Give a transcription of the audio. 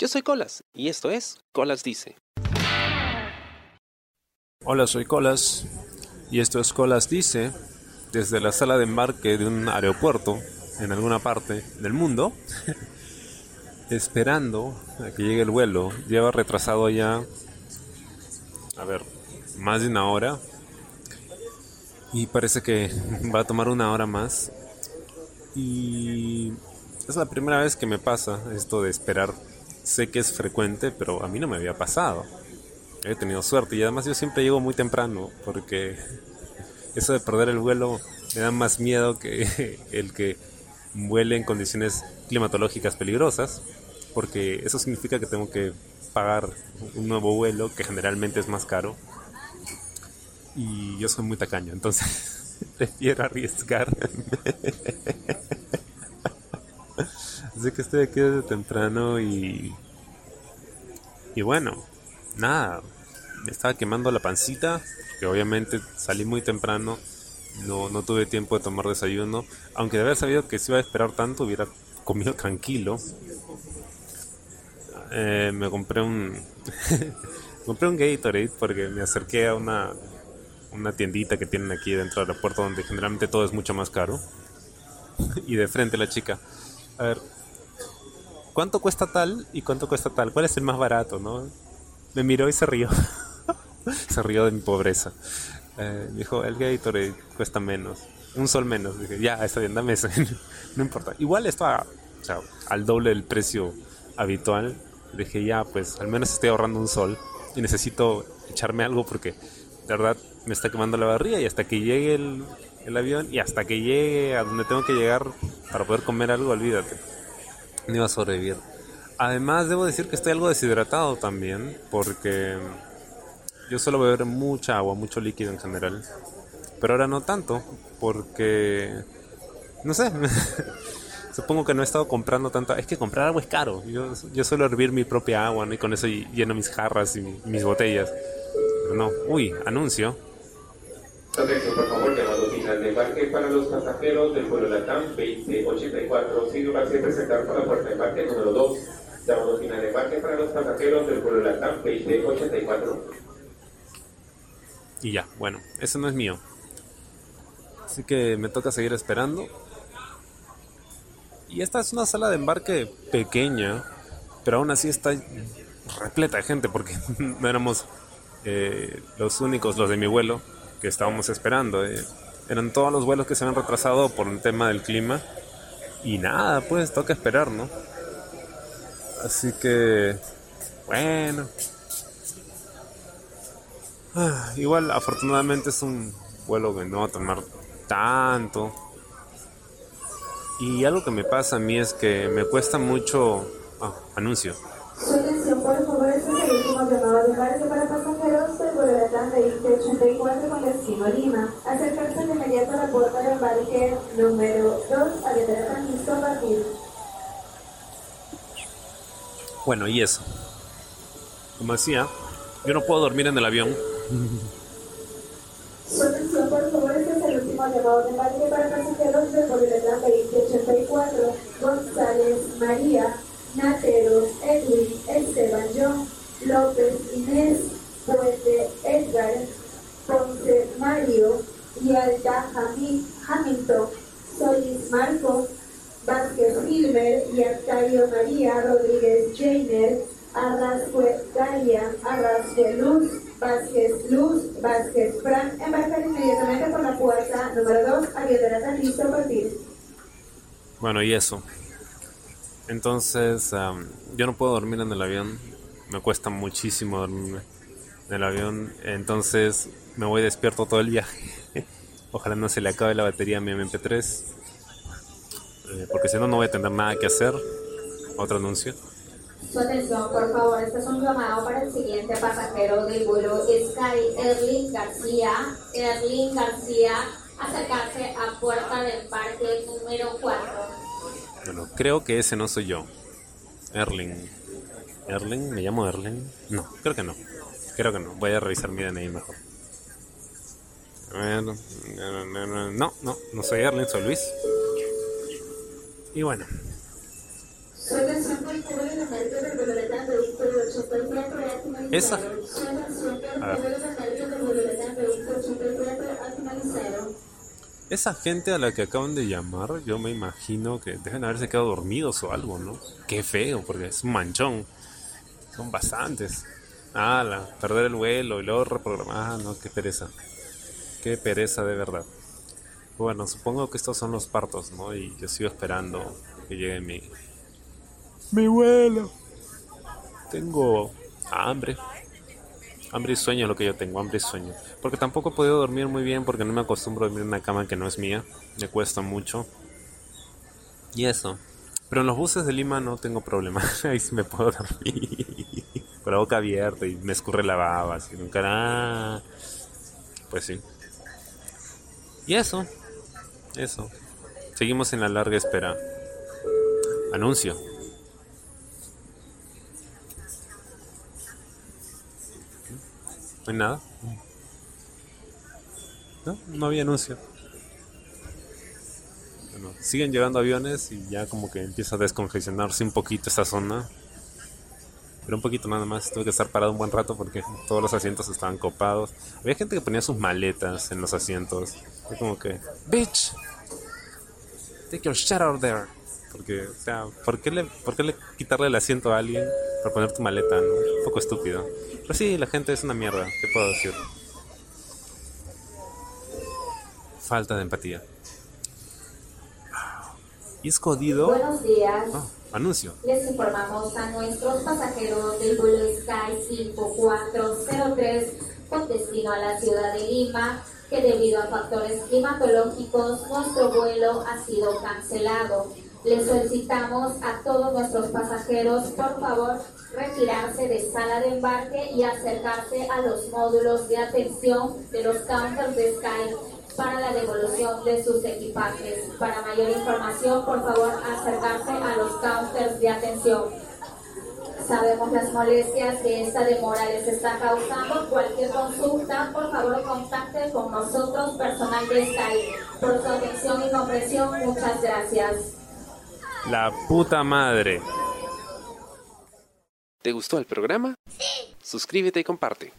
Yo soy Colas y esto es Colas Dice. Hola, soy Colas y esto es Colas Dice desde la sala de embarque de un aeropuerto en alguna parte del mundo, esperando a que llegue el vuelo. Lleva retrasado ya, a ver, más de una hora y parece que va a tomar una hora más. Y es la primera vez que me pasa esto de esperar. Sé que es frecuente, pero a mí no me había pasado. He tenido suerte y además yo siempre llego muy temprano porque eso de perder el vuelo me da más miedo que el que vuele en condiciones climatológicas peligrosas, porque eso significa que tengo que pagar un nuevo vuelo que generalmente es más caro. Y yo soy muy tacaño, entonces prefiero arriesgar. Así que estoy aquí desde temprano y. Y bueno, nada. Me estaba quemando la pancita, que obviamente salí muy temprano. No, no tuve tiempo de tomar desayuno. Aunque de haber sabido que se iba a esperar tanto, hubiera comido tranquilo. Eh, me compré un. compré un Gatorade porque me acerqué a una, una tiendita que tienen aquí dentro del aeropuerto donde generalmente todo es mucho más caro. y de frente la chica. A ver, ¿cuánto cuesta tal y cuánto cuesta tal? ¿Cuál es el más barato, no? Me miró y se rió. se rió de mi pobreza. Eh, dijo, el Gatorade cuesta menos. Un sol menos. Dije, ya, está bien, dame ese. no importa. Igual esto al doble del precio habitual. Dije, ya, pues al menos estoy ahorrando un sol. Y necesito echarme algo porque de verdad me está quemando la barriga. Y hasta que llegue el, el avión y hasta que llegue a donde tengo que llegar para poder comer algo, olvídate. No iba a sobrevivir. Además, debo decir que estoy algo deshidratado también, porque yo suelo beber mucha agua, mucho líquido en general. Pero ahora no tanto, porque... No sé. Supongo que no he estado comprando tanto. Es que comprar agua es caro. Yo, yo suelo hervir mi propia agua, ¿no? Y con eso lleno mis jarras y mis botellas. Pero no. Uy, anuncio. Por favor, embarque para los pasajeros del vuelo Latam 2084. Sirva a presentar por la puerta de embarque número 2. Llamado final de embarque para los pasajeros del vuelo Latam 2084. Y ya, bueno, ese no es mío. Así que me toca seguir esperando. Y esta es una sala de embarque pequeña, pero aún así está repleta de gente porque no éramos eh, los únicos, los de mi vuelo, que estábamos esperando. Eh. Eran todos los vuelos que se han retrasado por un tema del clima. Y nada, pues toca esperar, ¿no? Así que, bueno. Ah, igual, afortunadamente es un vuelo que no va a tomar tanto. Y algo que me pasa a mí es que me cuesta mucho... Ah, anuncio. Su atención, por favor, este es el último llamado de embarque para pasajeros del vuelo Latam de 84 con destino Lima. Acercarse de inmediato a la puerta de embarque número 2, aviadora listo a partir. Bueno, y eso. Como decía, yo no puedo dormir en el avión. Su atención, por favor, este es el último llamado de embarque para pasajeros del de 84 González María. Nateros, Edwin, Esteban, John, López, Inés, Puente, Edgar, Ponce, Mario, Yalta, Jamil, Hamilton, Solís, Marco, Vázquez, Gilmer, y Arcadio María, Rodríguez, Jainer, Arrascue, Galia, Arrascue, Luz, Vázquez, Luz, Vázquez, Fran, embarcar inmediatamente por la puerta número 2, aviadora listo a partir. Bueno, y eso. Entonces, um, yo no puedo dormir en el avión. Me cuesta muchísimo dormir en el avión. Entonces, me voy despierto todo el viaje. Ojalá no se le acabe la batería a mi MP3. Eh, porque si no, no voy a tener nada que hacer. Otro anuncio. Su atención, por favor, este es un llamado para el siguiente pasajero del vuelo Sky Erling García. Erling García, acercarse a puerta del parque número 4. Bueno, creo que ese no soy yo. Erling. ¿Erling? ¿Me llamo Erling? No, creo que no. Creo que no. Voy a revisar mi DNI mejor. A ver. No, no, no soy Erling, soy Luis. Y bueno. Esa. A ver. Esa gente a la que acaban de llamar, yo me imagino que deben haberse quedado dormidos o algo, ¿no? Qué feo, porque es un manchón. Son bastantes. Ah, la, perder el vuelo y luego reprogramar. Ah, no, qué pereza. Qué pereza de verdad. Bueno, supongo que estos son los partos, ¿no? Y yo sigo esperando que llegue mi... Mi vuelo. Tengo hambre. Hambre y sueño es lo que yo tengo, hambre y sueño. Porque tampoco he podido dormir muy bien porque no me acostumbro a dormir en una cama que no es mía. Me cuesta mucho. Y eso. Pero en los buses de Lima no tengo problema. Ahí sí me puedo dormir. Con la boca abierta y me escurre la baba. Así, nunca... Ah. Pues sí. Y eso. Eso. Seguimos en la larga espera. Anuncio. No hay nada. No, no había anuncio. Bueno, siguen llegando aviones y ya como que empieza a descongestionarse un poquito esta zona. Pero un poquito nada más. Tuve que estar parado un buen rato porque todos los asientos estaban copados. Había gente que ponía sus maletas en los asientos. Fue como que, bitch, take your shit out there. Porque, o sea, ¿por qué, le, ¿por qué le quitarle el asiento a alguien por poner tu maleta? Un poco estúpido. Pero sí, la gente es una mierda. ¿Qué puedo decir? Falta de empatía. Buenos días. Ah, anuncio. Les informamos a nuestros pasajeros del vuelo Sky 5403 con destino a la ciudad de Lima que debido a factores climatológicos nuestro vuelo ha sido cancelado. Les solicitamos a todos nuestros pasajeros, por favor, retirarse de sala de embarque y acercarse a los módulos de atención de los counters de Sky para la devolución de sus equipajes. Para mayor información, por favor, acercarse a los counters de atención. Sabemos las molestias que esta demora les está causando. Cualquier consulta, por favor, contacte con nosotros, personal de Sky. Por su atención y comprensión, muchas gracias. La puta madre. ¿Te gustó el programa? Sí. Suscríbete y comparte.